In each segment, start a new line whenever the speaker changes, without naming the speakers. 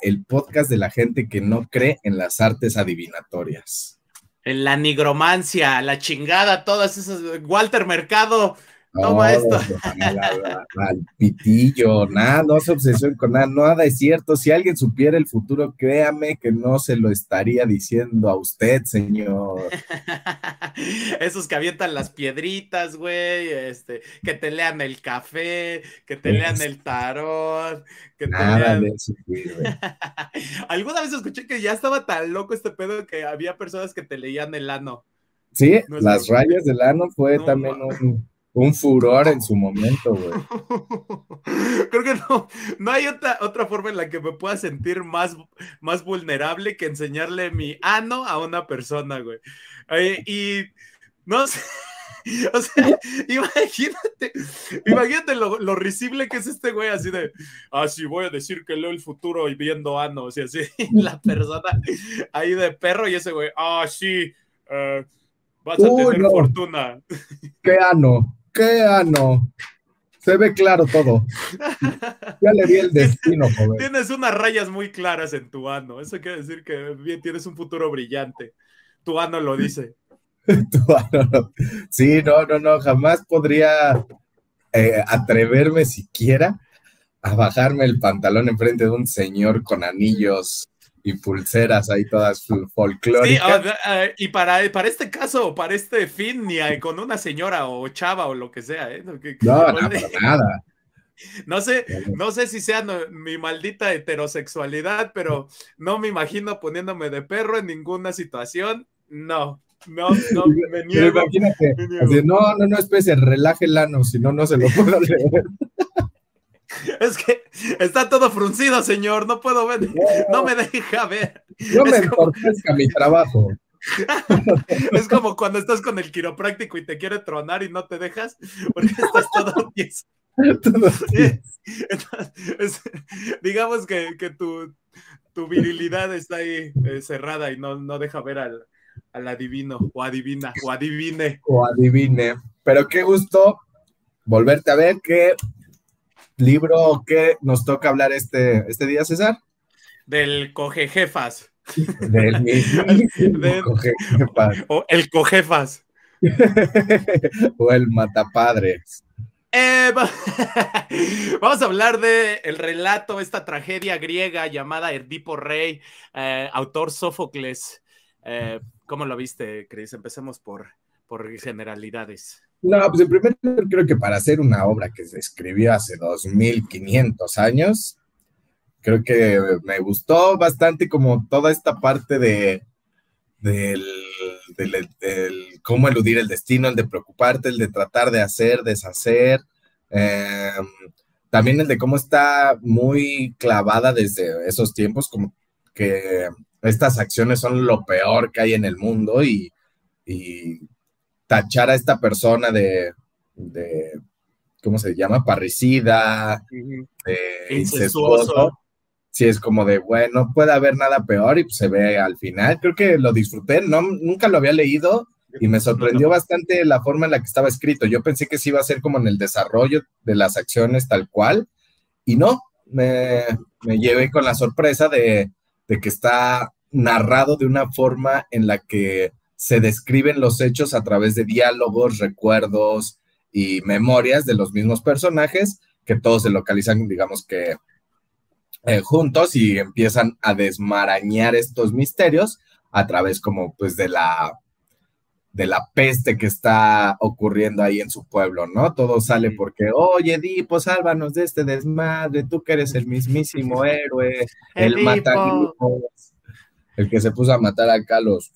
el podcast de la gente que no cree en las artes adivinatorias.
En la nigromancia, la chingada, todas esas. Walter Mercado, Toma esto.
Al pitillo, nada, no se obsesione con nada, nada es cierto. Si alguien supiera el futuro, créame que no se lo estaría diciendo a usted, señor.
Esos que avientan las piedritas, güey, este, que te lean el café, que te lean el tarot, que
nada
te
de eso
Alguna vez escuché que ya estaba tan loco este pedo que había personas que te leían el ano.
Sí, las rayas del ano fue también un un furor en su momento, güey.
Creo que no, no hay otra, otra forma en la que me pueda sentir más, más vulnerable que enseñarle mi ano a una persona, güey. y no sé. O sea, imagínate, imagínate lo, lo, risible que es este güey, así de, ah, sí, voy a decir que leo el futuro y viendo ano, o sea, así, la persona ahí de perro y ese güey, ah, sí, uh, vas a tener fortuna.
¿Qué ano? ¿Qué ano? Se ve claro todo. Ya le di el destino, joven.
Tienes unas rayas muy claras en tu ano. Eso quiere decir que bien tienes un futuro brillante. Tu ano lo dice.
tu ano Sí, no, no, no. Jamás podría eh, atreverme siquiera a bajarme el pantalón enfrente de un señor con anillos y pulseras ahí todas folclóricas.
Sí, y para, para este caso, para este fin, ni con una señora o chava o lo que sea. ¿eh?
No, no, nada.
No sé, no sé si sea mi maldita heterosexualidad, pero no me imagino poniéndome de perro en ninguna situación. No, no, no, me niego.
imagínate, no, no, no, especie, relaje el ano, si no, no se lo puedo leer.
Es que está todo fruncido, señor. No puedo ver. No, me deja ver.
No me como... mi trabajo.
es como cuando estás con el quiropráctico y te quiere tronar y no te dejas porque estás todo tieso. digamos que, que tu, tu, virilidad está ahí eh, cerrada y no, no deja ver al, al adivino o adivina o adivine.
O adivine. Pero qué gusto volverte a ver que libro que nos toca hablar este, este día, César?
Del cogejefas.
Del.
O el cogefas.
o el matapadres.
Eh, vamos a hablar de el relato, esta tragedia griega llamada Edipo Rey, eh, autor Sófocles. Eh, ¿Cómo lo viste, Cris? Empecemos por, por generalidades.
No, pues en primer lugar creo que para hacer una obra que se escribió hace 2500 años, creo que me gustó bastante como toda esta parte de del, cómo eludir el destino, el de preocuparte, el de tratar de hacer, deshacer, em, también el de cómo está muy clavada desde esos tiempos, como que estas acciones son lo peor que hay en el mundo y, y tachar a esta persona de, ¿cómo se llama? Parricida, incestuoso. Sí, es como de, bueno, puede haber nada peor y pues, se ve al final. Creo que lo disfruté, no, nunca lo había leído y me sorprendió bastante la forma en la que estaba escrito. Yo pensé que sí iba a ser como en el desarrollo de las acciones tal cual y no, me, me llevé con la sorpresa de, de que está narrado de una forma en la que se describen los hechos a través de diálogos, recuerdos y memorias de los mismos personajes, que todos se localizan, digamos que eh, juntos y empiezan a desmarañar estos misterios a través como pues de la de la peste que está ocurriendo ahí en su pueblo, ¿no? Todo sale porque, oye, Edipo, sálvanos de este desmadre, tú que eres el mismísimo héroe, el, el el que se puso a matar a Carlos.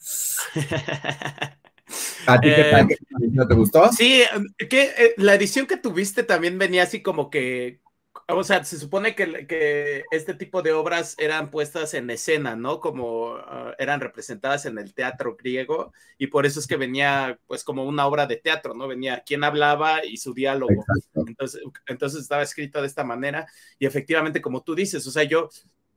¿A ti qué tal? Eh, ¿No te gustó?
Sí, que eh, la edición que tuviste también venía así como que, o sea, se supone que, que este tipo de obras eran puestas en escena, ¿no? Como ah, eran representadas en el teatro griego y por eso es que venía pues como una obra de teatro, ¿no? Venía quien hablaba y su diálogo. Entonces, entonces estaba escrito de esta manera y efectivamente como tú dices, o sea, yo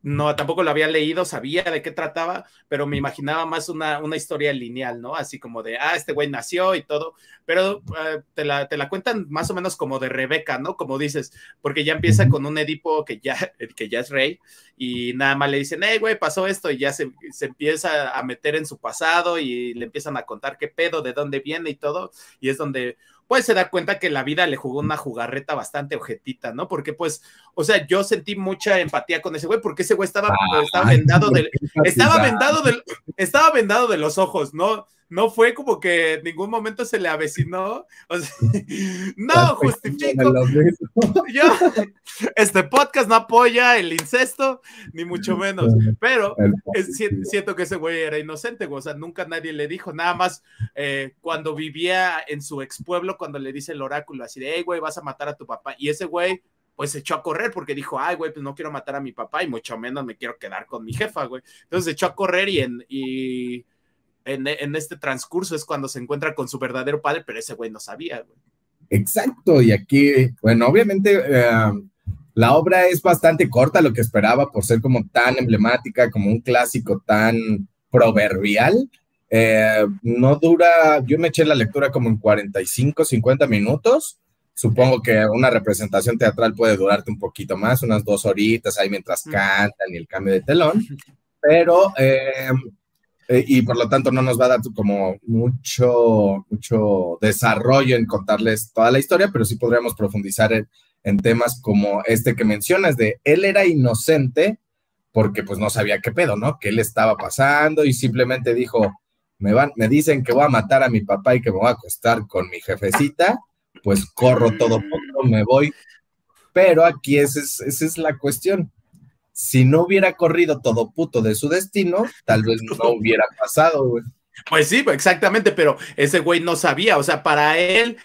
no, tampoco lo había leído, sabía de qué trataba, pero me imaginaba más una, una historia lineal, ¿no? Así como de, ah, este güey nació y todo, pero eh, te, la, te, la, cuentan más o menos como de Rebeca, ¿no? Como dices, porque ya empieza con un Edipo que ya, que ya es rey y nada más le dicen, hey, güey, pasó esto y ya se, se empieza a meter en su pasado y le empiezan a contar qué pedo, de dónde viene y todo, y es donde pues se da cuenta que la vida le jugó una jugarreta bastante objetita, ¿no? Porque pues, o sea, yo sentí mucha empatía con ese güey, porque ese güey estaba, estaba vendado de, estaba vendado de, estaba vendado de los ojos, ¿no? no fue como que en ningún momento se le avecinó. O sea, no justifico. Yo, este podcast no apoya el incesto, ni mucho menos. Pero es, siento que ese güey era inocente, o sea, nunca nadie le dijo, nada más eh, cuando vivía en su ex pueblo, cuando le dice el oráculo así de, hey, güey, vas a matar a tu papá. Y ese güey pues se echó a correr porque dijo, ay, güey, pues no quiero matar a mi papá y mucho menos me quiero quedar con mi jefa, güey. Entonces se echó a correr y, en, y en, este transcurso es cuando se encuentra con su verdadero padre, pero ese güey no sabía, güey.
Exacto, y aquí, bueno, obviamente eh, la obra es bastante corta, lo que esperaba por ser como tan emblemática, como un clásico tan proverbial. Eh, no dura, yo me eché la lectura como en 45, 50 minutos. Supongo que una representación teatral puede durarte un poquito más, unas dos horitas ahí mientras cantan y el cambio de telón. Pero eh, eh, y por lo tanto no nos va a dar como mucho, mucho desarrollo en contarles toda la historia, pero sí podríamos profundizar en, en, temas como este que mencionas de él era inocente porque pues no sabía qué pedo, ¿no? Que él estaba pasando y simplemente dijo, me, van, me dicen que voy a matar a mi papá y que me voy a acostar con mi jefecita, pues corro todo poco, me voy. Pero aquí esa es, esa es la cuestión si no hubiera corrido todo puto de su destino, tal vez no hubiera pasado, güey.
Pues sí, exactamente, pero ese güey no sabía, o sea, para él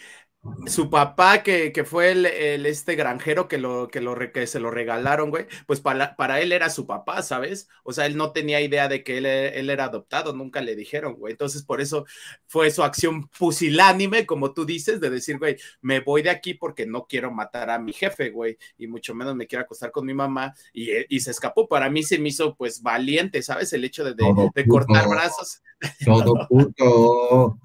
su papá, que, que fue el, el, este granjero que, lo, que, lo, que se lo regalaron, güey, pues para, para él era su papá, ¿sabes? O sea, él no tenía idea de que él, él, era adoptado, nunca le dijeron, güey. Entonces, por eso fue su acción pusilánime, como tú dices, de decir, güey, me voy de aquí porque no quiero matar a mi jefe, güey, y mucho menos me quiero acostar con mi mamá, y, y se escapó. Para mí se me hizo, pues, valiente, ¿sabes? El hecho de, de, de cortar brazos.
Todo puto.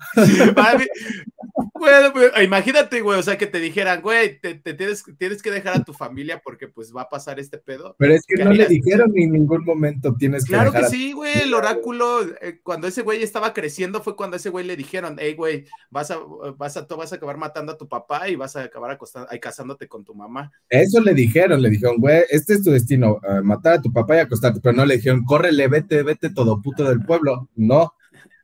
bueno, pues, imagínate, güey, o sea, que te dijeran, güey, te, tienes, tienes, que dejar a tu familia porque pues va a pasar este pedo.
Pero es que no le dijeron en ningún momento tienes que
Claro que sí, güey, el oráculo, eh, cuando ese güey estaba creciendo fue cuando ese güey le dijeron, hey, güey, vas a, vas a, vas a acabar matando a tu papá y vas a acabar casándote con tu mamá.
Eso le dijeron, le dijeron, güey, este es tu destino, eh, matar a tu papá y acostarte, pero no le dijeron, córrele, vete, vete todo puto del pueblo, no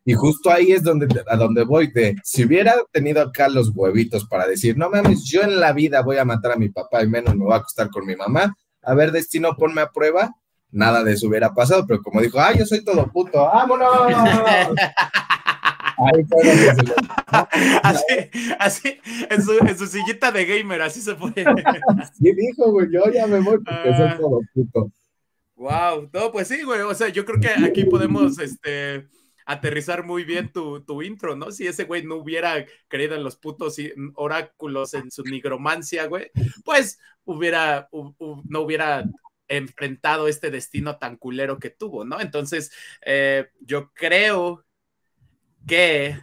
y justo ahí es donde, a donde voy, de si hubiera tenido acá los huevitos para decir, no mames, yo en la vida voy a matar a mi papá y menos me voy a acostar con mi mamá, a ver, destino, ponme a prueba, nada de eso hubiera pasado, pero como dijo, ah, yo soy todo puto, vámonos.
así, así, en su, en su, sillita de gamer, así se fue.
Sí dijo, güey, yo ya me voy porque soy ah. todo puto.
Wow, no, pues sí, güey, o sea, yo creo que aquí podemos, este, aterrizar muy bien tu, tu intro, ¿no? Si ese güey no hubiera creído en los putos oráculos, en su nigromancia, güey, pues hubiera, no hubiera enfrentado este destino tan culero que tuvo, ¿no? Entonces, eh, yo creo que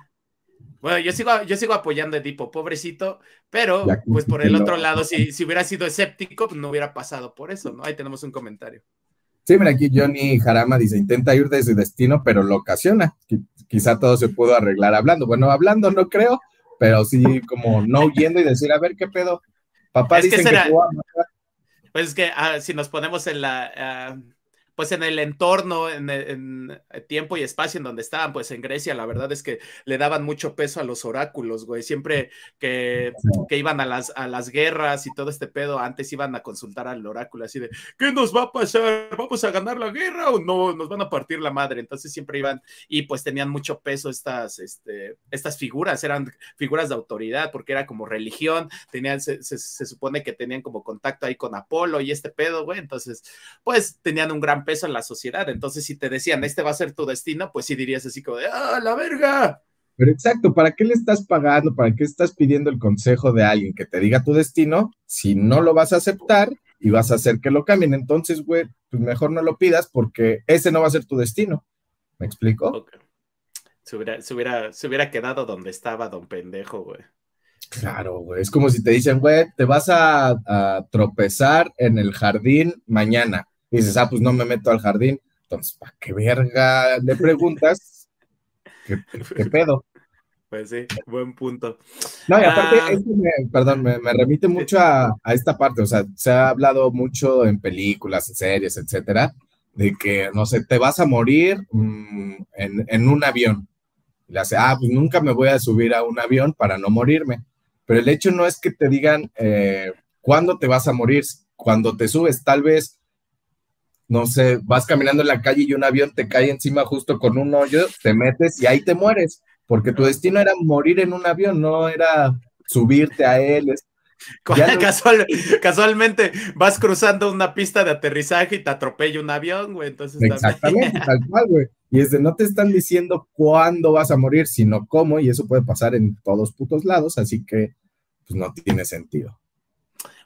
bueno, yo sigo, yo sigo apoyando a Edipo, pobrecito, pero pues por el otro lado, si, si hubiera sido escéptico, pues no hubiera pasado por eso, ¿no? Ahí tenemos un comentario.
Sí, mira, aquí Johnny Jarama dice, intenta ir de su destino, pero lo ocasiona. Quizá todo se pudo arreglar hablando. Bueno, hablando no creo, pero sí como no huyendo y decir, a ver qué pedo. Papá dice que,
Pues es que ah, si nos ponemos en la... Ah, pues en el entorno, en, tiempo y espacio en donde estaban, pues en Grecia, la verdad es que le daban mucho peso a los oráculos, güey. Siempre que, que, iban a las, a las guerras y todo este pedo, antes iban a consultar al oráculo, así de, ¿qué nos va a pasar? ¿Vamos a ganar la guerra o no? Nos van a partir la madre. Entonces siempre iban y pues tenían mucho peso estas, este, estas figuras, eran figuras de autoridad, porque era como religión, tenían, se, se, se supone que tenían como contacto ahí con Apolo y este pedo, güey. Entonces, pues tenían un gran peso en la sociedad. Entonces, si te decían, este va a ser tu destino, pues sí dirías así como de, ¡ah, la verga!
Pero exacto, ¿para qué le estás pagando? ¿Para qué estás pidiendo el consejo de alguien que te diga tu destino si no lo vas a aceptar y vas a hacer que lo cambien. Entonces, güey, pues mejor no lo pidas porque ese no va a ser tu destino. ¿Me explico?
Se, hubiera, se, hubiera, se hubiera quedado donde estaba don pendejo, güey.
Claro, güey. Es como si te dicen, güey, te vas a, tropezar en el jardín mañana. Y dices, ah, pues no me meto al jardín. Entonces, ¿para qué verga le preguntas? ¿Qué, pedo?
Pues sí, buen punto.
No, y aparte, ah. perdón, me, remite mucho a, esta parte. O sea, se ha hablado mucho en películas, en series, etcétera, de que, no sé, te vas a morir mm, en, en un avión. Y le hace, ah, pues nunca me voy a subir a un avión para no morirme. Pero el hecho no es que te digan eh, cuándo te vas a morir, cuando te subes, tal vez, no sé, vas caminando en la calle y un avión te cae encima justo con un hoyo, te metes y ahí te mueres, porque tu destino era morir en un avión, no era subirte a él.
casualmente vas cruzando una pista de aterrizaje y te atropella un avión, güey. Entonces
Exactamente, tal cual, güey. Y es de no te están diciendo cuándo vas a morir, sino cómo, y eso puede pasar en todos putos lados, así que pues no tiene sentido.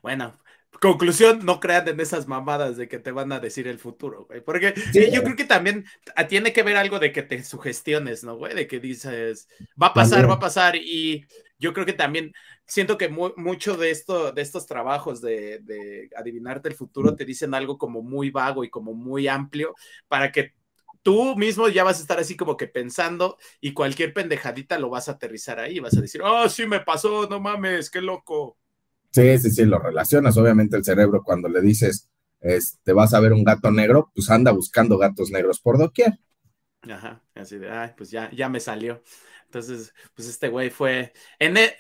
Bueno, conclusión, no crean en esas mamadas de que te van a decir el futuro, güey. Porque yo creo que también tiene que ver algo de que te sugestiones, ¿no, güey? De que dices, va a pasar, va a pasar. Y yo creo que también siento que mucho de esto, de estos trabajos de, de adivinarte el futuro te dicen algo como muy vago y como muy amplio para que tú mismo ya vas a estar así como que pensando y cualquier pendejadita lo vas a aterrizar ahí, vas a decir, oh, sí me pasó, no mames, qué loco.
Sí, sí, sí, lo relacionas. Obviamente el cerebro cuando le dices, este, vas a ver un gato negro, pues anda buscando gatos negros por doquier.
Ajá, así de, ay, pues ya, ya me salió. Entonces, pues este güey fue, en, e,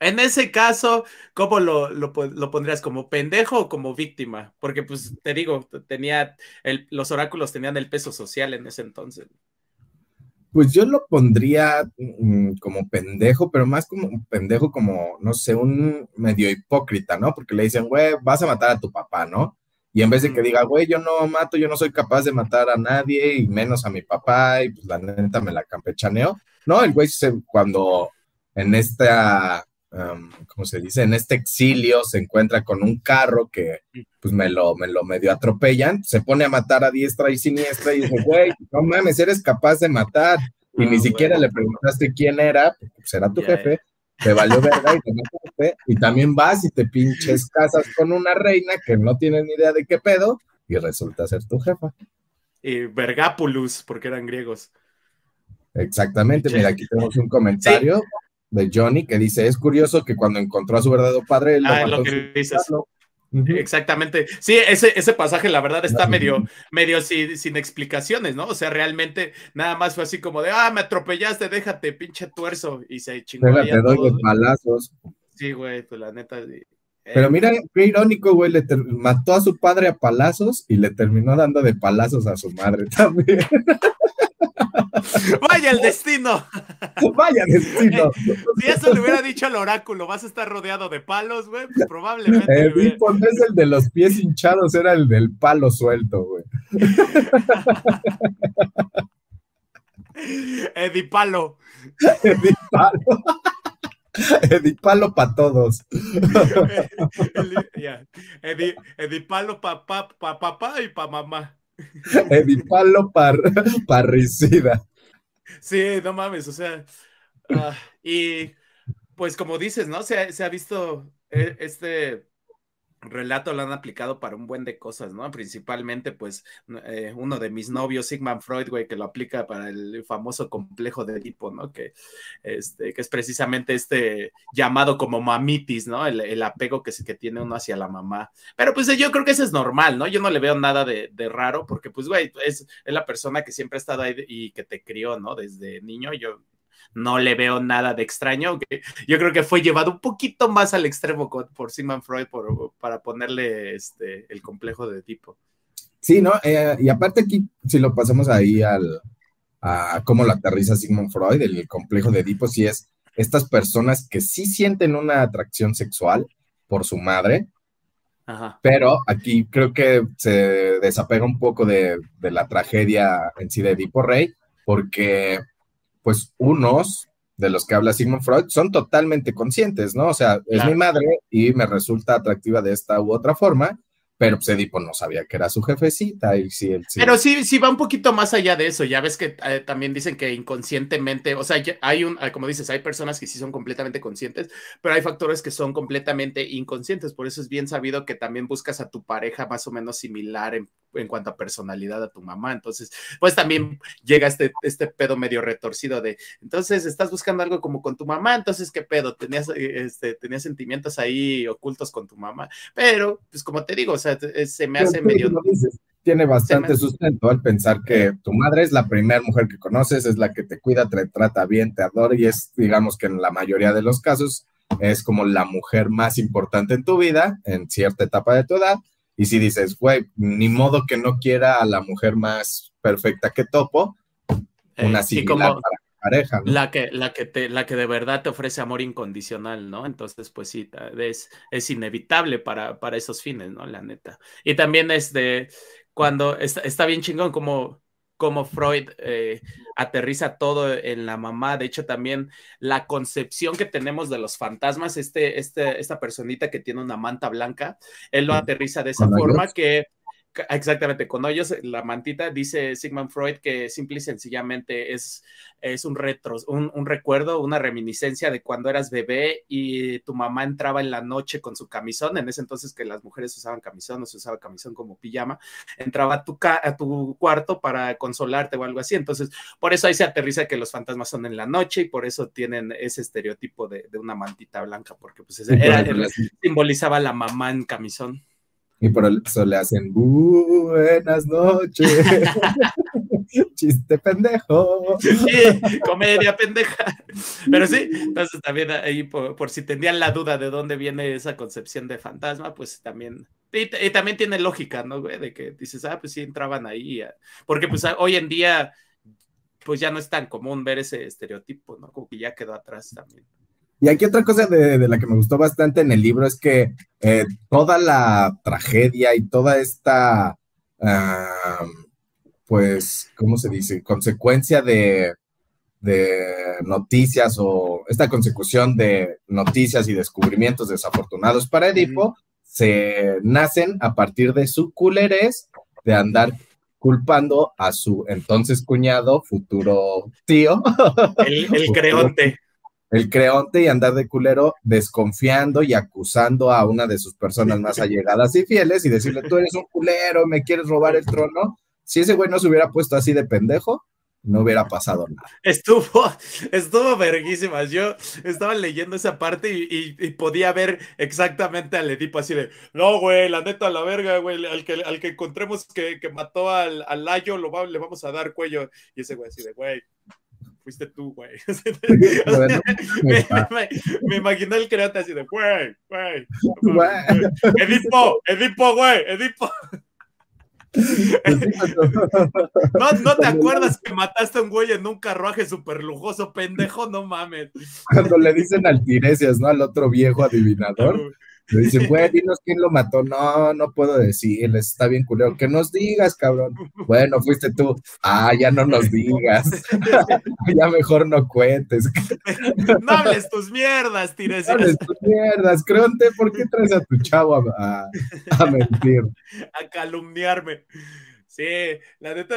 en ese caso, ¿cómo lo, lo, pondrías? ¿Como pendejo o como víctima? Porque, pues, te digo, tenía los oráculos tenían el peso social en ese entonces.
Pues yo lo pondría mm, como pendejo, pero más como un pendejo, como, no sé, un medio hipócrita, ¿no? Porque le dicen, güey, vas a matar a tu papá, ¿no? Y en vez de que diga, güey, yo no mato, yo no soy capaz de matar a nadie, y menos a mi papá, y pues la neta me la campechaneo. No, el güey cuando en esta ¿cómo se dice? En este exilio se encuentra con un carro que pues me lo, me lo medio atropellan, se pone a matar a diestra y siniestra y dice, güey, no mames, eres capaz de matar. Y ni siquiera le preguntaste quién era, pues era tu jefe, te valió verga y te mataste, y también vas y te pinches casas con una reina que no tiene ni idea de qué pedo, y resulta ser tu jefa.
Y Vergápulus, porque eran griegos.
Exactamente, mira, aquí tenemos un comentario de Johnny que dice, es curioso que cuando encontró a su verdadero padre,
él ah, lo que dices. Exactamente. Sí, ese, ese pasaje, la verdad, está medio, medio sin, explicaciones, ¿no? O sea, realmente nada más fue así como de, ah, me atropellaste, déjate, pinche tuerzo. Y se chingó.
Déjate, doy los palazos.
Sí, güey, pues la neta.
Pero mira, qué irónico, güey, le mató a su padre a palazos y le terminó dando de palazos a su madre también.
Vaya el destino.
Vaya destino.
Si eso le hubiera dicho al oráculo, vas a estar rodeado de palos, güey, pues probablemente.
El no es el de los pies hinchados, era el del palo suelto, güey.
Edipalo.
Edipalo. Edipalo para todos.
Edipalo para papá y para mamá.
Edipalo par, parricida.
Sí, no mames, o sea, ah, y pues como dices, ¿no? Se, se ha visto eh, este relato lo han aplicado para un buen de cosas, ¿no? Principalmente, pues, eh, uno de mis novios, Sigmund Freud, güey, que lo aplica para el famoso complejo de Edipo, ¿no? Que, este, que es precisamente este llamado como mamitis, ¿no? El, apego que, que tiene uno hacia la mamá. Pero pues yo creo que eso es normal, ¿no? Yo no le veo nada de, de raro, porque pues, güey, es, es, la persona que siempre ha estado ahí y que te crió, ¿no? Desde niño, yo no le veo nada de extraño. Yo creo que fue llevado un poquito más al extremo por Sigmund Freud para ponerle este, el complejo de tipo.
Sí, ¿no? Eh, y aparte aquí, si lo pasamos ahí al, a cómo lo aterriza Sigmund Freud, el complejo de Edipo, si es estas personas que sí sienten una atracción sexual por su madre, pero aquí creo que se desapega un poco de, de, la tragedia en sí de Edipo Rey, porque pues unos de los que habla Sigmund Freud son totalmente conscientes, ¿no? O sea, es mi madre y me resulta atractiva de esta u otra forma, pero pues Edipo no sabía que era su jefecita y sí, él,
sí. Pero sí, sí va un poquito más allá de eso, ya ves que eh, también dicen que inconscientemente, o sea, hay un, como dices, hay personas que sí son completamente conscientes, pero hay factores que son completamente inconscientes, por eso es bien sabido que también buscas a tu pareja más o menos similar en, en cuanto a personalidad a tu mamá, entonces, pues también llega este, este pedo medio retorcido de, entonces estás buscando algo como con tu mamá, entonces, ¿qué pedo? Tenías, eh, este, tenías sentimientos ahí ocultos con tu mamá, pero, pues como te digo, o sea, se me hace medio...
tiene bastante sustento al pensar que tu madre es la primera mujer que conoces, es la que te cuida, te trata bien, te adora y es, digamos que en la mayoría de los casos, es como la mujer más importante en tu vida, en cierta etapa de tu edad. Y si dices, güey, ni modo que no quiera a la mujer más perfecta que topo, una eh, similar para pareja.
La, que, la, que te, la que de verdad te ofrece amor incondicional, ¿no? Entonces, pues sí, es, es inevitable para, para esos fines, ¿no? La neta. Y también es de cuando está, está bien chingón como, como Freud eh, aterriza todo en la mamá. De hecho, también la concepción que tenemos de los fantasmas, este, este, esta personita que tiene una manta blanca, él lo aterriza de esa forma que Exactamente, con ellos la mantita dice Sigmund Freud que simple y sencillamente es, es un, retro, un, recuerdo, una reminiscencia de cuando eras bebé y tu mamá entraba en la noche con su camisón, en ese entonces que las mujeres usaban camisón, no se usaba camisón como pijama, entraba a tu, a tu cuarto para consolarte o algo así, entonces por eso ahí se aterriza que los fantasmas son en la noche y por eso tienen ese estereotipo de, una mantita blanca, porque pues simbolizaba la mamá en camisón.
Y por eso le hacen buenas noches. Chiste pendejo.
comedia pendeja. Pero sí, entonces también ahí por, si tenían la duda de dónde viene esa concepción de fantasma, pues también. Y, también tiene lógica, ¿no, güey? De que dices, ah, pues sí entraban ahí. Porque pues hoy en día, pues ya no es tan común ver ese estereotipo, ¿no? Como que ya quedó atrás también.
Y aquí otra cosa de, la que me gustó bastante en el libro es que eh, toda la tragedia y toda esta, pues, ¿cómo se dice? Consecuencia de, noticias o esta consecución de noticias y descubrimientos desafortunados para Edipo, se nacen a partir de su culerés de andar culpando a su entonces cuñado, futuro tío.
El, el creonte
el creonte y andar de culero desconfiando y acusando a una de sus personas más allegadas y fieles y decirle, tú eres un culero, me quieres robar el trono. Si ese güey no se hubiera puesto así de pendejo, no hubiera pasado nada.
Estuvo, estuvo verguísimas. Yo estaba leyendo esa parte y, podía ver exactamente al Edipo así de, no, güey, la neta, la verga, güey, al que, al que encontremos que, mató al, al Layo, lo le vamos a dar cuello. Y ese güey así de, güey, fuiste tú, güey. me, imaginé el create así de, güey, güey. Edipo, Edipo, güey, Edipo. no, no te acuerdas que mataste a un güey en un carruaje súper lujoso, pendejo, no mames.
Cuando le dicen al Tiresias, ¿no? Al otro viejo adivinador. Le dicen, güey, dinos quién lo mató. No, no puedo decirles, está bien culero. Que nos digas, cabrón. Bueno, fuiste tú. Ah, ya no nos digas. ya mejor no cuentes.
no hables tus mierdas, Tires. No
hables tus mierdas. Creonte, ¿por qué traes a tu chavo a, a mentir?
a calumniarme. Sí, la neta,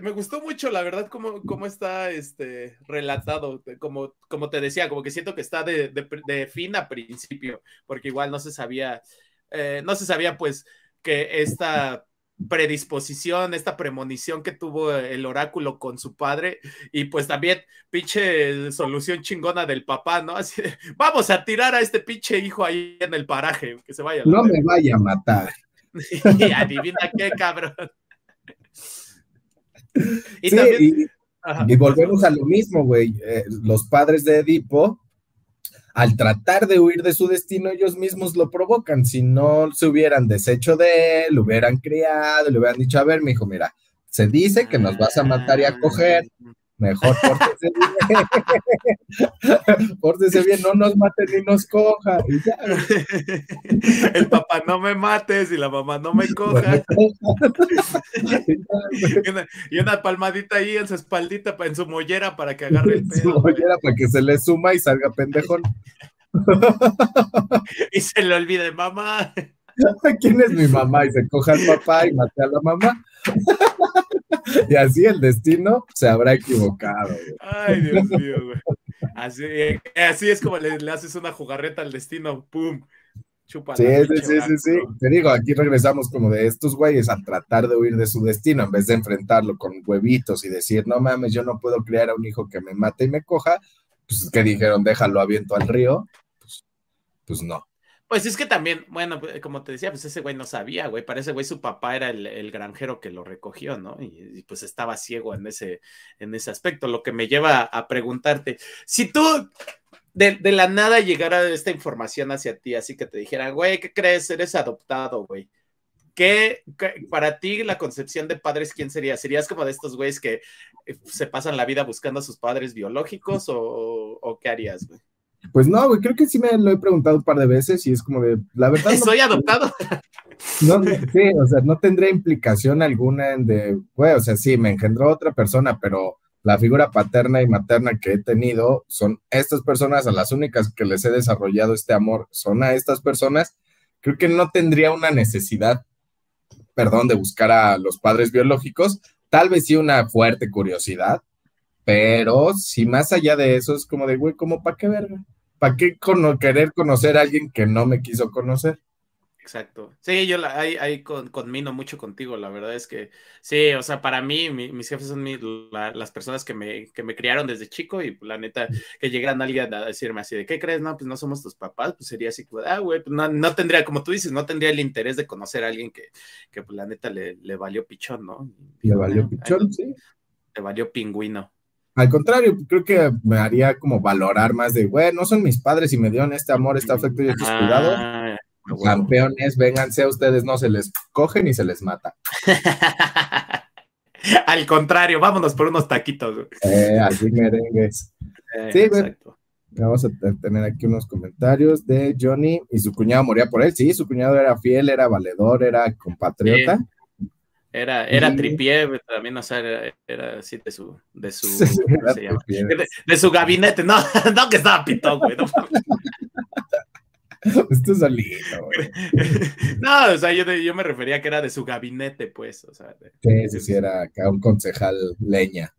me gustó mucho, la verdad, cómo, cómo está este, relatado, como, como te decía, como que siento que está de, de, fin a principio, porque igual no se sabía, eh, no se sabía pues que esta predisposición, esta premonición que tuvo el oráculo con su padre y pues también pinche solución chingona del papá, ¿no? Así vamos a tirar a este pinche hijo ahí en el paraje, que se vaya.
No me vaya a matar.
y adivina qué, cabrón.
Y, volvemos a lo mismo, güey. Eh, los padres de Edipo, al tratar de huir de su destino, ellos mismos lo provocan. Si no se hubieran deshecho de él, lo hubieran criado, le hubieran dicho, a ver, mi hijo, mira, se dice que nos vas a matar y a coger, Mejor pórtese bien. pórtese bien, no nos mate ni nos coja.
El papá no me mates y la mamá no me coja. y, una, palmadita ahí en su espaldita, en su mollera para que agarre el
pedo. Su mollera para que se le suma y salga pendejón.
y se le olvide, mamá.
¿Quién es mi mamá? Y se coja al papá y mate a la mamá. y así el destino se habrá equivocado.
Ay, Dios mío, güey. Así, así es como le, haces una jugarreta al destino, ¡pum!
Chupa sí, sí, sí, sí, Te digo, aquí regresamos como de estos güeyes a tratar de huir de su destino en vez de enfrentarlo con huevitos y decir, no mames, yo no puedo criar a un hijo que me mate y me coja. Pues que dijeron, déjalo aviento al río. Pues, pues no.
Pues es que también, bueno, pues, como te decía, pues ese güey no sabía, güey. Para ese güey su papá era el, granjero que lo recogió, ¿no? Y, pues estaba ciego en ese, en ese aspecto. Lo que me lleva a preguntarte, si tú de, la nada llegara esta información hacia ti, así que te dijera, güey, ¿qué crees? Eres adoptado, güey. ¿Qué, para ti la concepción de padres, quién sería? ¿Serías como de estos güeyes que eh, se pasan la vida buscando a sus padres biológicos o, o qué harías, güey?
Pues no, güey, creo que sí me lo he preguntado un par de veces y es como de, la verdad.
¿Soy adoptado?
No, sí, o sea, no tendría implicación alguna en de, güey, o sea, sí, me engendró otra persona, pero la figura paterna y materna que he tenido son estas personas, a las únicas que les he desarrollado este amor son a estas personas. Creo que no tendría una necesidad, perdón, de buscar a los padres biológicos, tal vez sí una fuerte curiosidad, pero si más allá de eso es como de, güey, ¿cómo para qué verga? ¿Para qué querer conocer a alguien que no me quiso conocer?
Exacto. Sí, yo la, ahí, ahí con, conmino mucho contigo, la verdad es que sí, o sea, para mí, mis jefes son las personas que me, que me criaron desde chico y pues, la neta, que llegan alguien a decirme así de, ¿qué crees? No, pues no somos tus papás, pues sería así, ah, güey, pues no, no, tendría, como tú dices, no tendría el interés de conocer a alguien que, que pues la neta le, le valió pichón, ¿no?
le valió pichón, sí.
Le valió pingüino.
Al contrario, creo que me haría como valorar más de, güey, no son mis padres y me dieron este amor, este afecto y estos ah, cuidados. Campeones, vénganse, a ustedes no se les cogen y se les mata.
Al contrario, vámonos por unos taquitos.
Eh, así merengues. Eh, sí, exacto. Vamos a tener aquí unos comentarios de Johnny y su cuñado moría por él. Sí, su cuñado era fiel, era valedor, era compatriota.
Era, era tripié, también, o sea, era, así de su, de su, De, su gabinete, no, no que estaba pitón, güey. No.
Esto es solito, güey.
No, o sea, yo, yo, me refería que era de su gabinete, pues, o sea.
sí, sí, sí, era acá un concejal leña.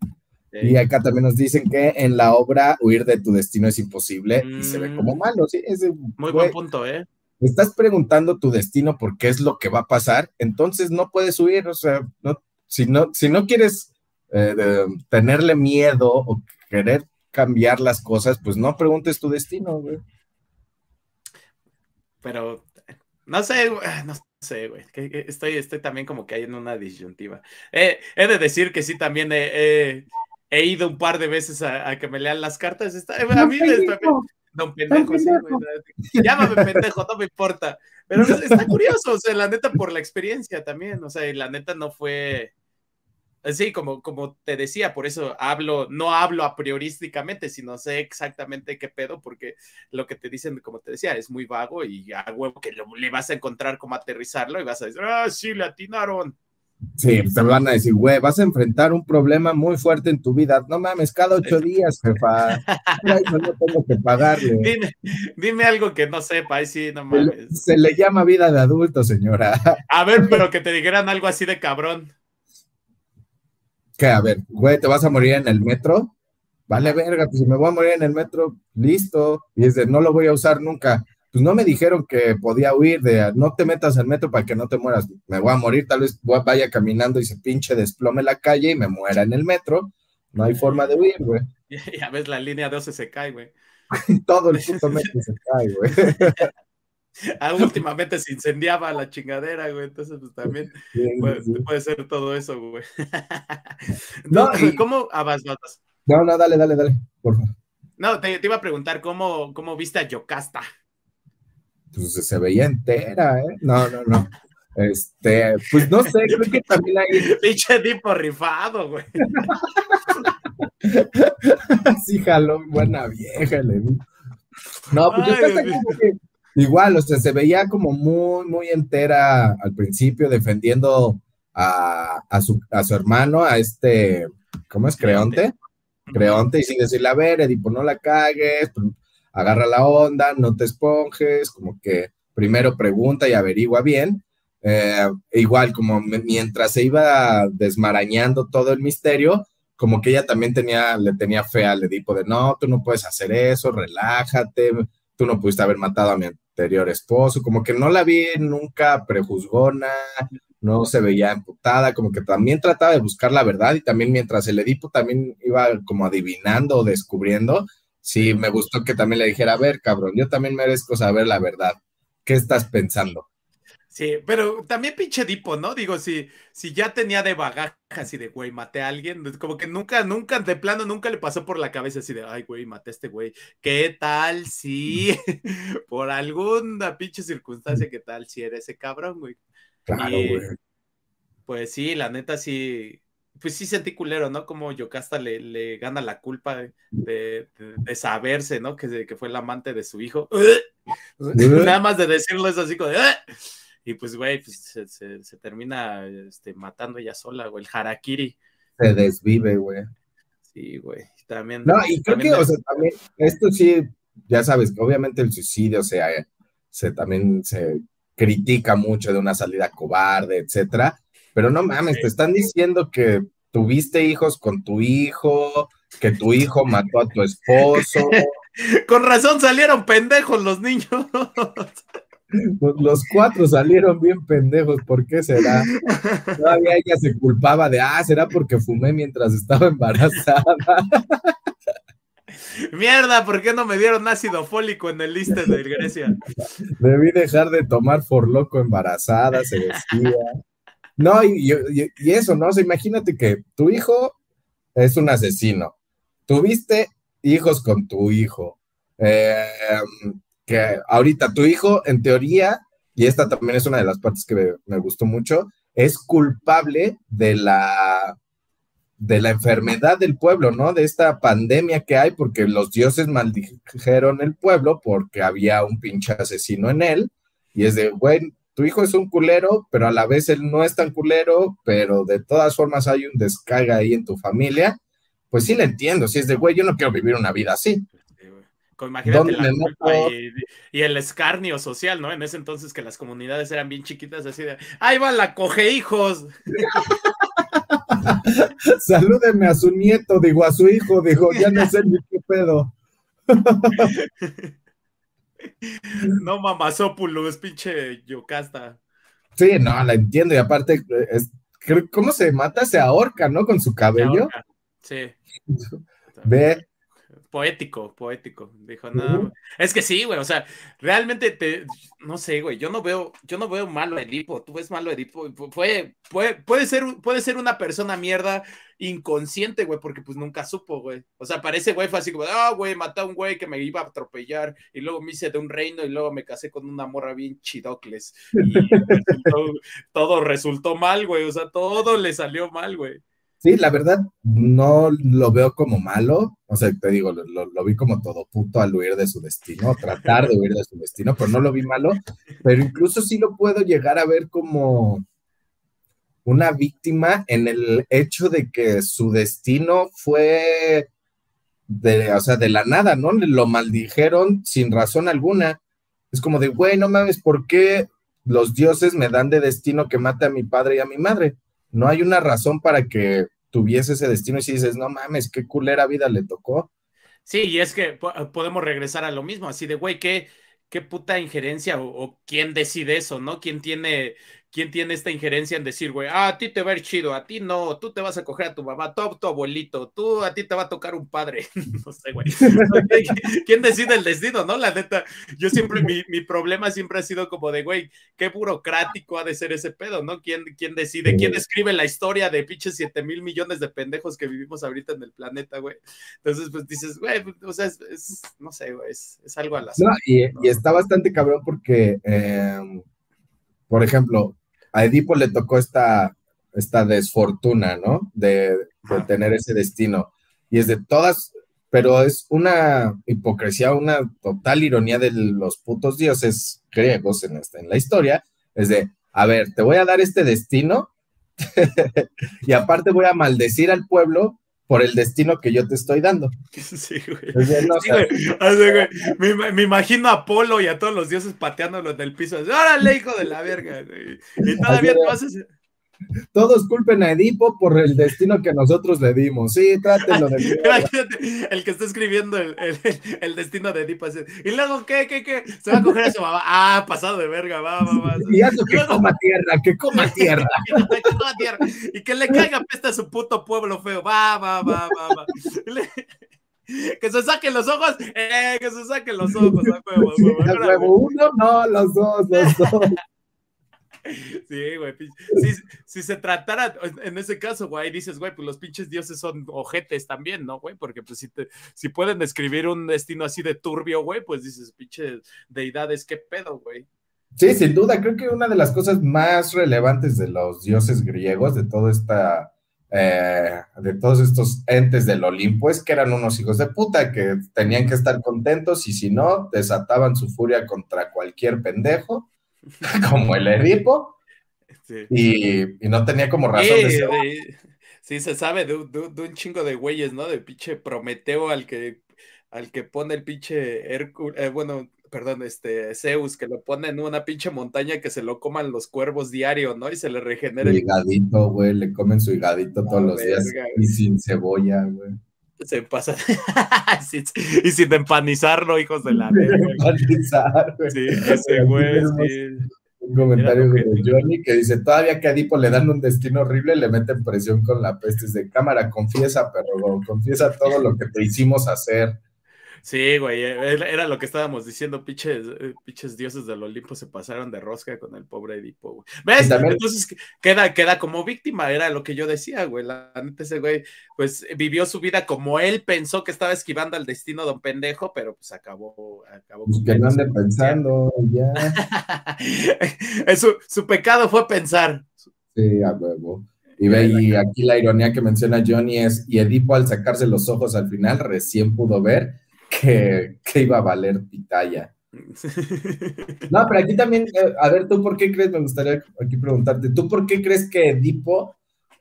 Y acá también nos dicen que en la obra huir de tu destino es imposible y se ve como mm. malo, sí. Es,
Muy buen punto, ¿eh?
Estás preguntando tu destino por qué es lo que va a pasar, entonces no puedes huir, o sea, no, si, no, si no quieres eh, tenerle miedo o querer cambiar las cosas, pues no preguntes tu destino, güey.
Pero, no sé, no sé, güey, estoy, estoy también como que hay en una disyuntiva. he de decir que sí, también he, ido un par de veces a, que me lean las cartas. a mí me, Don pendejo, sí, güey. Llámame pendejo, no me importa. Pero está curioso, o sea, la neta por la experiencia también, o sea, la neta no fue. Sí, como, como te decía, por eso hablo, no hablo a priorísticamente, sino sé exactamente qué pedo, porque lo que te dicen, como te decía, es muy vago y a huevo que le vas a encontrar cómo aterrizarlo y vas a decir, ah, sí, le atinaron.
Sí, te van a decir, güey, vas a enfrentar un problema muy fuerte en tu vida. No mames, cada ocho días, jefa. no tengo que pagarle.
Dime, dime, algo que no sepa, ahí sí, no mames.
Se le llama vida de adulto, señora.
A ver, pero que te dijeran algo así de cabrón.
¿Qué? A ver, güey, ¿te vas a morir en el metro? Vale, verga, pues si me voy a morir en el metro, listo. Y es de, no lo voy a usar nunca pues no me dijeron que podía huir de no te metas al metro para que no te mueras. Me voy a morir, tal vez vaya caminando y se pinche desplome la calle y me muera en el metro. No hay forma de huir, güey.
Ya ves, la línea 12 se cae, güey.
Todo el puto metro se cae, güey.
Ah, últimamente se incendiaba la chingadera, güey. Entonces, pues también puede, ser todo eso, güey. No, ¿Cómo? Ah,
No, no, dale, dale, dale, por favor.
No, te, te, iba a preguntar cómo, cómo viste a Yocasta
pues se veía entera, ¿eh? No, no, no. Este, pues no sé, creo que también hay.
Pinche tipo rifado, güey.
sí, jaló, buena vieja, le. No, pues yo como que igual, o sea, se veía como muy, muy entera al principio defendiendo a, a, su, a su hermano, a este, ¿cómo es? Creonte. Creonte, y sin decirle, a ver, Edipo, no la cagues, pues, agarra la onda, no te esponjes, como que primero pregunta y averigua bien. Eh, igual, como mientras se iba desmarañando todo el misterio, como que ella también tenía, le tenía fe al Edipo de no, tú no puedes hacer eso, relájate, tú no pudiste haber matado a mi anterior esposo, como que no la vi nunca prejuzgona, no se veía emputada, como que también trataba de buscar la verdad y también mientras el Edipo también iba como adivinando o descubriendo, sí, me gustó que también le dijera, a ver, cabrón, yo también merezco saber la verdad, ¿qué estás pensando?
Sí, pero también pinche Edipo, ¿no? Digo, si, si ya tenía de bagaje así de, güey, maté a alguien, como que nunca, nunca, de plano, nunca le pasó por la cabeza así de, ay, güey, maté a este güey. ¿Qué tal si por alguna pinche circunstancia, qué tal si era ese cabrón, güey? Claro, güey. Pues sí, la neta sí, pues sí sentí culero, ¿no? Como Yocasta le, le gana la culpa de, saberse, ¿no? Que, que, fue el amante de su hijo. Nada más de decirlo es así como de... Y pues, güey, pues se, termina este, matando ella sola, güey, el harakiri.
Se desvive, güey.
Sí, güey. También.
No, y creo que, o sea, también, esto sí, ya sabes, que obviamente el suicidio, o sea, se también se critica mucho de una salida cobarde, etcétera. Pero no mames, te están diciendo que tuviste hijos con tu hijo, que tu hijo mató a tu esposo.
con razón salieron pendejos los niños.
Los cuatro salieron bien pendejos, ¿por qué será? Todavía ella se culpaba de, ah, será porque fumé mientras estaba embarazada.
Mierda, ¿por qué no me dieron ácido fólico en el liste de Grecia?
Debí dejar de tomar por loco embarazada, se decía. No, y, eso, ¿no? O sea, imagínate que tu hijo es un asesino. Tuviste hijos con tu hijo. Eh, que ahorita tu hijo, en teoría, y esta también es una de las partes que me, gustó mucho, es culpable de la de la enfermedad del pueblo, ¿no? De esta pandemia que hay, porque los dioses maldijeron el pueblo porque había un pinche asesino en él, y es de, güey, tu hijo es un culero, pero a la vez él no es tan culero, pero de todas formas hay un descarga ahí en tu familia, pues sí le entiendo, si es de, güey, yo no quiero vivir una vida así.
Imagínate la culpa y, el escarnio social, ¿no? En ese entonces que las comunidades eran bien chiquitas, así de, ahí va la coge hijos.
Salúdeme a su nieto, digo, a su hijo, digo, ya no sé ni qué pedo.
no mamazópulo, es pinche yocasta.
Sí, no, la entiendo, y aparte, es, ¿cómo se mata? Se ahorca, ¿no? Con su cabello.
Sí.
Ve,
poético, poético. Dijo, no, es que sí, güey, o sea, realmente te, no sé, güey, yo no veo, yo no veo malo a Edipo, tú ves malo a Edipo, puede, puede, puede, ser, puede ser una persona mierda inconsciente, güey, porque pues nunca supo, güey. O sea, parece, güey, fue así como, ah, güey, maté a un güey que me iba a atropellar y luego me hice de un reino y luego me casé con una morra bien chidocles. Y todo resultó mal, güey, o sea, todo le salió mal, güey.
Sí, la verdad, no lo veo como malo. O sea, te digo, lo, vi como todo puto al huir de su destino, tratar de huir de su destino, pero no lo vi malo. Pero incluso sí lo puedo llegar a ver como una víctima en el hecho de que su destino fue de, o sea, de la nada, ¿no? Lo maldijeron sin razón alguna. Es como de, güey, no mames, ¿por qué los dioses me dan de destino que mate a mi padre y a mi madre? No hay una razón para que tuviese ese destino y si dices, no mames, qué culera vida le tocó.
Sí, y es que podemos regresar a lo mismo, así de, güey, qué, qué puta injerencia o, quién decide eso, ¿no? ¿Quién tiene, quién tiene esta injerencia en decir, güey, ah, a ti te va a ir chido, a ti no, tú te vas a coger a tu mamá, tú tu abuelito, tú a ti te va a tocar un padre, no sé, güey. ¿Quién decide el destino, no? La neta, yo siempre, mi, mi, problema siempre ha sido como de, güey, qué burocrático ha de ser ese pedo, ¿no? ¿Quién, quién decide, quién escribe la historia de pinches 7 mil millones de pendejos que vivimos ahorita en el planeta, güey? Entonces, pues dices, güey, o sea, es, no sé, güey, es, algo a la
no, y, y, está bastante cabrón porque, eh, por ejemplo, a Edipo le tocó esta, esta desfortuna, ¿no? De, tener ese destino. Y es de todas, pero es una hipocresía, una total ironía de los putos dioses griegos en, esta, en la historia. Es de, a ver, te voy a dar este destino y aparte voy a maldecir al pueblo por el destino que yo te estoy dando.
Sí, güey. sí, güey. Me, me, imagino a Apolo y a todos los dioses pateándolo en el piso. ¡Órale, hijo de la verga! Güey. Y todavía te vas a
todos culpen a Edipo por el destino que nosotros le dimos. Sí, trátenlo de
el que está escribiendo el, el, destino de Edipo. Y luego, ¿qué, qué, qué? Se va a coger a su mamá. Ah, pasado de verga, va, va, va.
Y eso que coma tierra, que coma tierra.
que coma tierra. Y que le caiga peste a su puto pueblo feo. Va, va, va, va, va. Que se saquen los ojos, eh, que se saquen los ojos.
Uno, no, los dos, los dos.
Sí, güey. Si, se tratara, en ese caso, güey, dices, güey, pues los pinches dioses son ojetes también, ¿no, güey? Porque pues si, te, si pueden describir un destino así de turbio, güey, pues dices, pinches deidades, qué pedo, güey.
Sí, sin duda, creo que una de las cosas más relevantes de los dioses griegos, de toda esta, eh, de todos estos entes del Olimpo, es que eran unos hijos de puta que tenían que estar contentos y si no, desataban su furia contra cualquier pendejo como el Edipo. Y, no tenía como razón
de Sí, se sabe de, un chingo de güeyes, ¿no? De pinche Prometeo al que, al que pone el pinche Hércules, eh, bueno, perdón, este Zeus, que lo pone en una pinche montaña que se lo coman los cuervos diario, ¿no? Y se le regenera.
el higadito, güey, le comen su higadito todos los días y sin cebolla, güey.
Se pasa. y sin empanizarlo, hijos de la empanizar, Sí, ese güey,
Un comentario de Johnny que dice: Todavía que a Edipo le dan un destino horrible, le meten presión con la peste de cámara. Confiesa, pero confiesa todo lo que te hicimos hacer.
Sí, güey, e, era lo que estábamos diciendo, pinches, eh, pinches dioses del Olimpo se pasaron de rosca con el pobre Edipo, güey. ¿Ves? Entonces queda, queda como víctima, era lo que yo decía, güey. La neta, ese güey, pues vivió su vida como él pensó que estaba esquivando al destino don pendejo, pero pues acabó. acabó
pues que no ande pensando, ya.
su, su pecado fue pensar.
Sí, a huevo. Y, ve, y aquí la ironía que menciona Johnny es, y Edipo al sacarse los ojos al final recién pudo ver que, iba a valer pitaya. No, pero aquí también, eh, a ver, ¿tú por qué crees? Me gustaría aquí preguntarte, ¿tú por qué crees que Edipo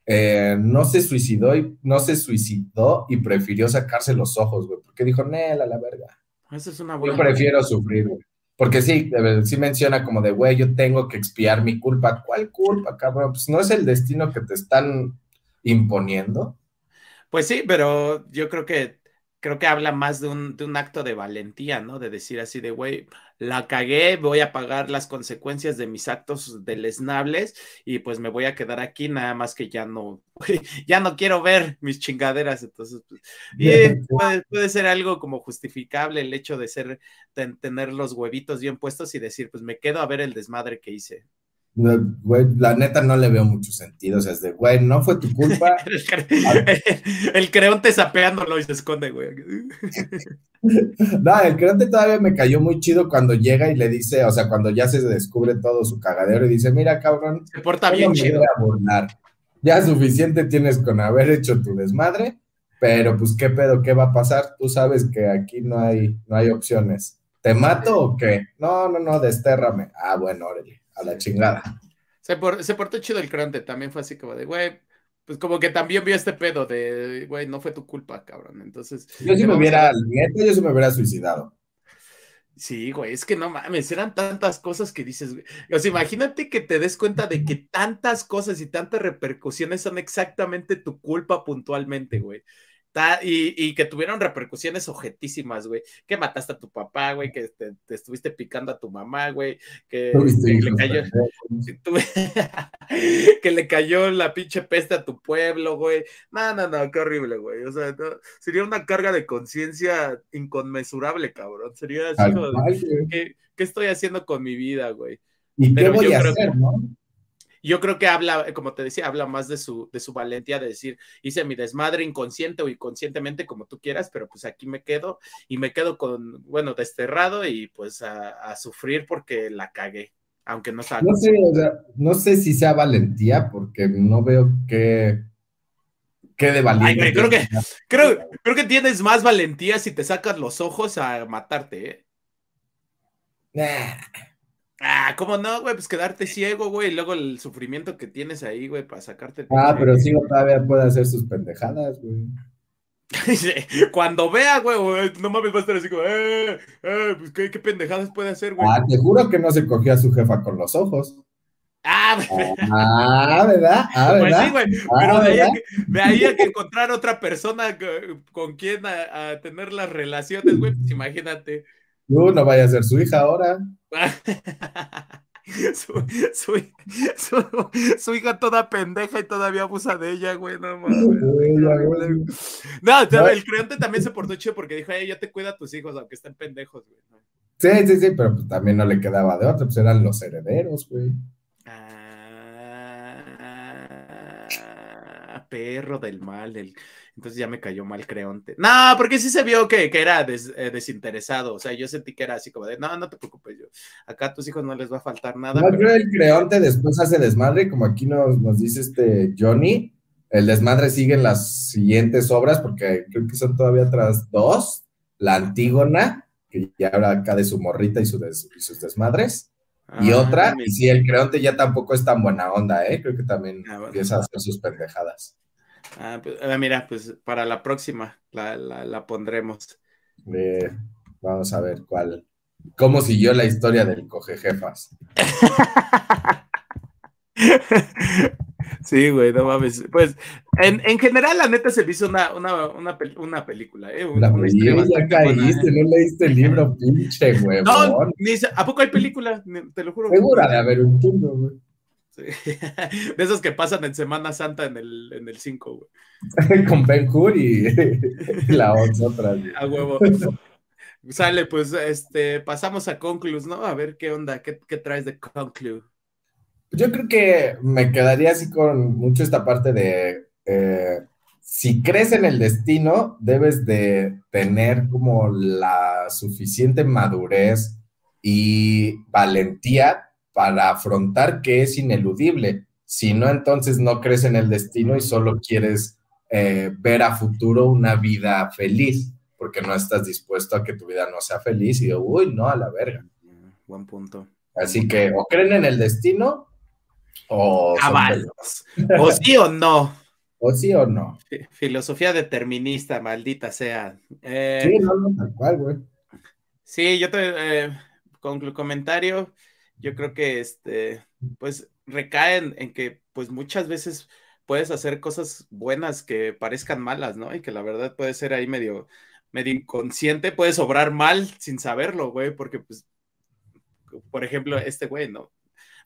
eh, no se suicidó y no se suicidó y prefirió sacarse los ojos, güey? Porque dijo, Nel, a la verga.
Esa es una
buena. Yo prefiero sufrir, güey. Porque sí, sí menciona como de, güey, yo tengo que expiar mi culpa. ¿Cuál culpa, cabrón? Pues no es el destino que te están imponiendo.
Pues sí, pero yo creo que creo que habla más de un, de un acto de valentía, ¿no? De decir así de, güey, la cagué, voy a pagar las consecuencias de mis actos deleznables y pues me voy a quedar aquí, nada más que ya no, ya no quiero ver mis chingaderas. Entonces, pues, y puede, puede, ser algo como justificable el hecho de ser, tener los huevitos bien puestos y decir, pues me quedo a ver el desmadre que hice.
Güey, la neta no le veo mucho sentido. O sea, es de, güey, no fue tu culpa.
el creonte sapeándolo y se esconde, güey.
no, el creonte todavía me cayó muy chido cuando llega y le dice, o sea, cuando ya se descubre todo su cagadero y dice, mira, cabrón,
se porta bien chido.
Ya suficiente tienes con haber hecho tu desmadre, pero pues qué pedo, qué va a pasar. Tú sabes que aquí no hay, no hay opciones. ¿Te mato o qué? No, no, no, destérrame. Ah, bueno, órale a la chingada.
Se, portó chido el crante, también fue así como de, güey, pues como que también vio este pedo de, güey, no fue tu culpa, cabrón. Entonces.
Yo si me hubiera, yo sí me hubiera suicidado.
Sí, güey, es que no mames, eran tantas cosas que dices, güey. O sea, imagínate que te des cuenta de que tantas cosas y tantas repercusiones son exactamente tu culpa puntualmente, güey y, que tuvieron repercusiones objetísimas, güey. Que mataste a tu papá, güey, que te, estuviste picando a tu mamá, güey, que, le cayó, que le cayó la pinche peste a tu pueblo, güey. No, no, no, qué horrible, güey. O sea, sería una carga de conciencia inconmensurable, cabrón. Sería así ¿qué, estoy haciendo con mi vida, güey?
¿Y qué voy a hacer, no?
Yo creo que habla, como te decía, habla más de su, de su valentía de decir, hice mi desmadre inconsciente o inconscientemente, como tú quieras, pero pues aquí me quedo y me quedo con, bueno, desterrado y pues a, sufrir porque la cagué, aunque no
No sé, no sé si sea valentía, porque no veo que qué de valentía.
creo, que, creo, creo que tienes más valentía si te sacas los ojos a matarte, ¿eh? Ah, ¿cómo no, güey? Pues quedarte ciego, güey, y luego el sufrimiento que tienes ahí, güey, para sacarte.
Ah, pero sí, todavía puede hacer sus pendejadas, güey.
Cuando vea, güey, no mames, va a estar así como, eh, eh, pues qué, qué pendejadas puede hacer, güey.
Ah, te juro que no se cogió a su jefa con los ojos.
Ah,
ah, ¿verdad? Ah,
pues
¿verdad?
sí, güey.
Ah,
Pero de ahí, a que, de ahí a que encontrar otra persona con quien a, a tener las relaciones, güey, pues imagínate.
Tú no vaya a ser su hija ahora.
Su, su- su- su hija toda pendeja y todavía abusa de ella, güey, no mames. No,
No.
el creante también se portó chido porque dijo, "Ey, yo te cuido a tus hijos, aunque estén pendejos, güey.
Sí, sí, sí, pero pues también no le quedaba de otra, pues eran los herederos, güey.
Ah, perro del mal. el- Entonces ya me cayó mal Creonte. No, porque sí se vio que, que era des- eh, desinteresado. O sea, yo sentí que era así como de, no, no te preocupes, yo. Acá a tus hijos no les va a faltar nada.
No
pero-
el creonte después hace desmadre, como aquí nos, nos dice este Johnny. El desmadre sigue en las siguientes obras, porque creo que son todavía otras dos. La Antígona, que ya habla acá de su morrita y, su des- y sus desmadres. Y
Ah,
otra, y sí, el creonte ya tampoco es tan buena onda, ¿eh? Creo que también
Ah, bueno.
empieza a hacer sus pendejadas.
Ah, pues, ah, mira, pues para la próxima la, la- la pondremos.
Eh, vamos a ver cuál. ¿Cómo siguió la historia del coge jefas?
Sí, güey, no mames. Pues, en, en general, la neta se me hizo una, una, una, una película, ¿eh? Una,
La
una
ya
buena,
caíste,
¿eh?
no leíste el libro, pinche
No, ni se- ¿a poco hay película? Te lo juro.
Segura de haber un chingo, güey.
Sí. De esos que pasan en Semana Santa en el, en el 5, güey.
Con Ben Hur y la otra. güey.
A huevo. Sale, pues, este, pasamos a Conclus, ¿no? A ver qué onda, qué, qué traes de Conclu.
Yo creo que me quedaría así con mucho esta parte de eh, si crees en el destino, debes de tener como la suficiente madurez y valentía para afrontar que es ineludible. Si no, entonces no crees en el destino y solo quieres eh, ver a futuro una vida feliz, porque no estás dispuesto a que tu vida no sea feliz y, uy, no, a la verga.
Buen punto.
Así que o creen en el destino o.
O sí o no.
o sí o no.
Fi- Filosofía determinista, maldita sea. Eh,
Sí, no, no, tal cual, güey.
Sí, yo te eh, con el comentario, yo creo que este, pues recaen en que pues muchas veces puedes hacer cosas buenas que parezcan malas, ¿no? Y que la verdad puede ser ahí medio, medio inconsciente, puedes obrar mal sin saberlo, güey, porque pues, por ejemplo, este güey, ¿no?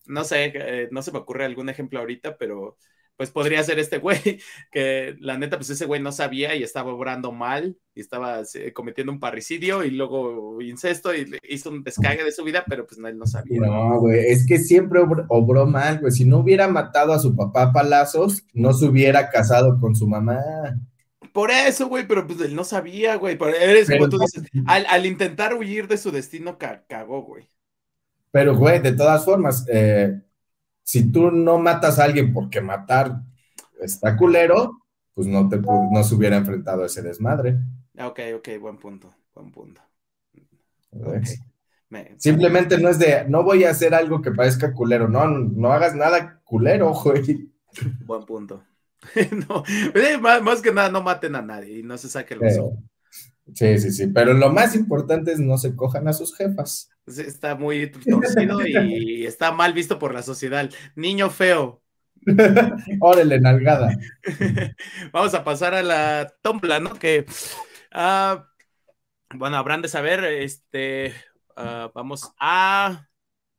No sé, eh, no se me ocurre algún ejemplo ahorita, pero pues podría ser este güey, que la neta, pues ese güey no sabía y estaba obrando mal y estaba eh, cometiendo un parricidio y luego incesto y hizo un descague de su vida, pero pues no, él no sabía.
No, güey, es que siempre obr- obró mal, güey. Si no hubiera matado a su papá a palazos, no se hubiera casado con su mamá.
Por eso, güey, pero pues él no sabía, güey. Pero eres
Pero
como tú dices, al, al intentar huir de su destino, ca- cagó, güey.
Pero, güey, de todas formas, eh, si tú no matas a alguien porque matar está culero, pues no, te, no se hubiera enfrentado a ese desmadre.
Ah, Ok, ok, buen punto, buen punto.
Simplemente no es de, no voy a hacer algo que parezca culero. No, no hagas nada culero, güey.
Buen punto. no, eh, más, más que nada, no maten a nadie y no se saquen los ojos.
Sí, sí, sí. Pero lo más importante es no se cojan a sus jefas.
Está muy torcido y está mal visto por la sociedad. Niño feo.
Órale, nalgada.
Vamos a pasar a la tombla, ¿no? Que, ah, bueno, habrán de saber, este, ah, vamos a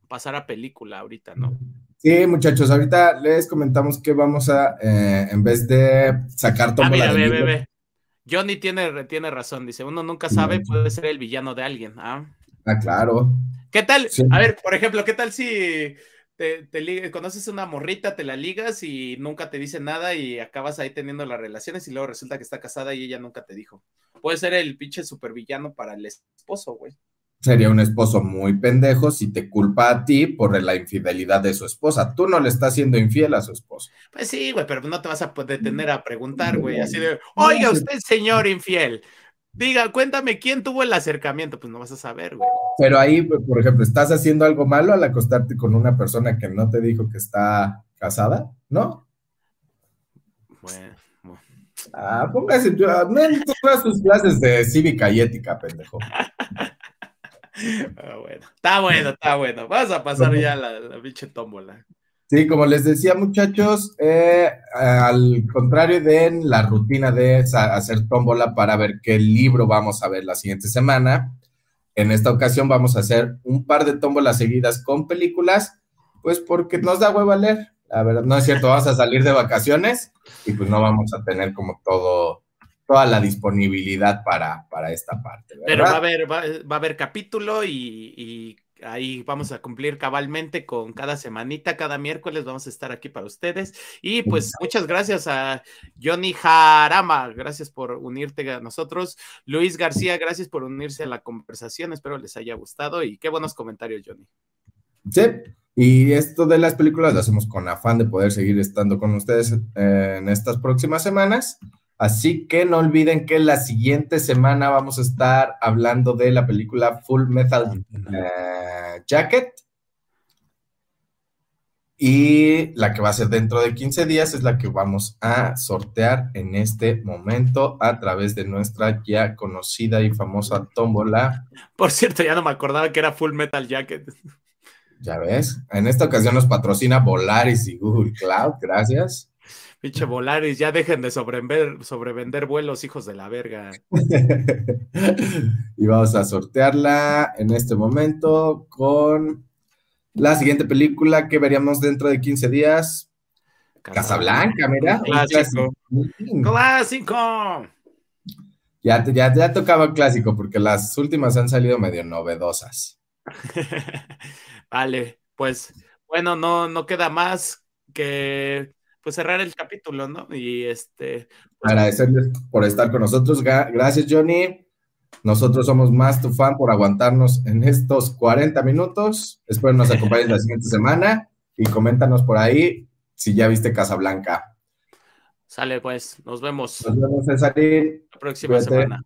pasar a película ahorita, ¿no?
Sí, muchachos, ahorita les comentamos que vamos a, eh, en vez de sacar
Ah,
tómbola
mira,
de
ve, ve,
libro-
ve. Johnny tiene, tiene razón, dice, uno nunca sabe, puede ser el villano de alguien, ¿ah?
Ah, claro.
¿Qué tal?
Sí.
A ver, por ejemplo, ¿qué tal si te, te conoces una morrita, te la ligas y nunca te dice nada y acabas ahí teniendo las relaciones y luego resulta que está casada y ella nunca te dijo? Puede ser el pinche supervillano para el esposo, güey.
Sería un esposo muy pendejo si te culpa a ti por la infidelidad de su esposa. Tú no le estás siendo infiel a su esposo.
Pues sí, güey, pero no te vas a detener a preguntar, güey, así de, oiga usted, señor infiel, diga, cuéntame quién tuvo el acercamiento, pues no vas a saber, güey.
Pero ahí, por ejemplo, ¿estás haciendo algo malo al acostarte con una persona que no te dijo que está casada? ¿No? Bueno, Ah, póngase todas sus clases de cívica y ética, pendejo.
Ah, bueno, está bueno, está bueno. Vamos a pasar ya la, la pinche tómbola.
Sí, como les decía, muchachos, eh, al contrario de la rutina de hacer tómbola para ver qué libro vamos a ver la siguiente semana, en esta ocasión vamos a hacer un par de tómbolas seguidas con películas, pues porque nos da huevo a leer. La verdad, no es cierto, vamos a salir de vacaciones y pues no vamos a tener como todo, toda la disponibilidad para, para esta parte.
Pero va a haber, va, a haber capítulo y, ahí vamos a cumplir cabalmente con cada semanita, cada miércoles vamos a estar aquí para ustedes. Y pues muchas gracias a Johnny Jarama, gracias por unirte a nosotros. Luis García, gracias por unirse a la conversación, espero les haya gustado y qué buenos comentarios, Johnny.
Sí, y esto de las películas lo hacemos con afán de poder seguir estando con ustedes eh, en estas próximas semanas. Así que no olviden que la siguiente semana vamos a estar hablando de la película Full Metal eh, Jacket. Y la que va a ser dentro de 15 días es la que vamos a sortear en este momento a través de nuestra ya conocida y famosa tómbola.
Por cierto, ya no me acordaba que era Full Metal Jacket.
Ya ves, en esta ocasión nos patrocina Volaris y Google Cloud, gracias.
Pinche Volaris, ya dejen de sobrevender, sobrevender vuelos, hijos de la verga.
y vamos a sortearla en este momento con la siguiente película que veríamos dentro de 15 días. Casablanca, mira.
Clásico. Clásico.
Ya, ya, ya tocaba clásico porque las últimas han salido medio novedosas.
Vale, pues bueno, no, no queda más que pues cerrar el capítulo, ¿no? Y este.
Pues, Agradecerles por estar con nosotros. Gracias, Johnny. Nosotros somos más tu fan por aguantarnos en estos 40 minutos. Espero nos acompañes la siguiente semana y coméntanos por ahí si ya viste Casablanca.
Sale pues, nos vemos.
Nos vemos, Cesarín.
La próxima semana.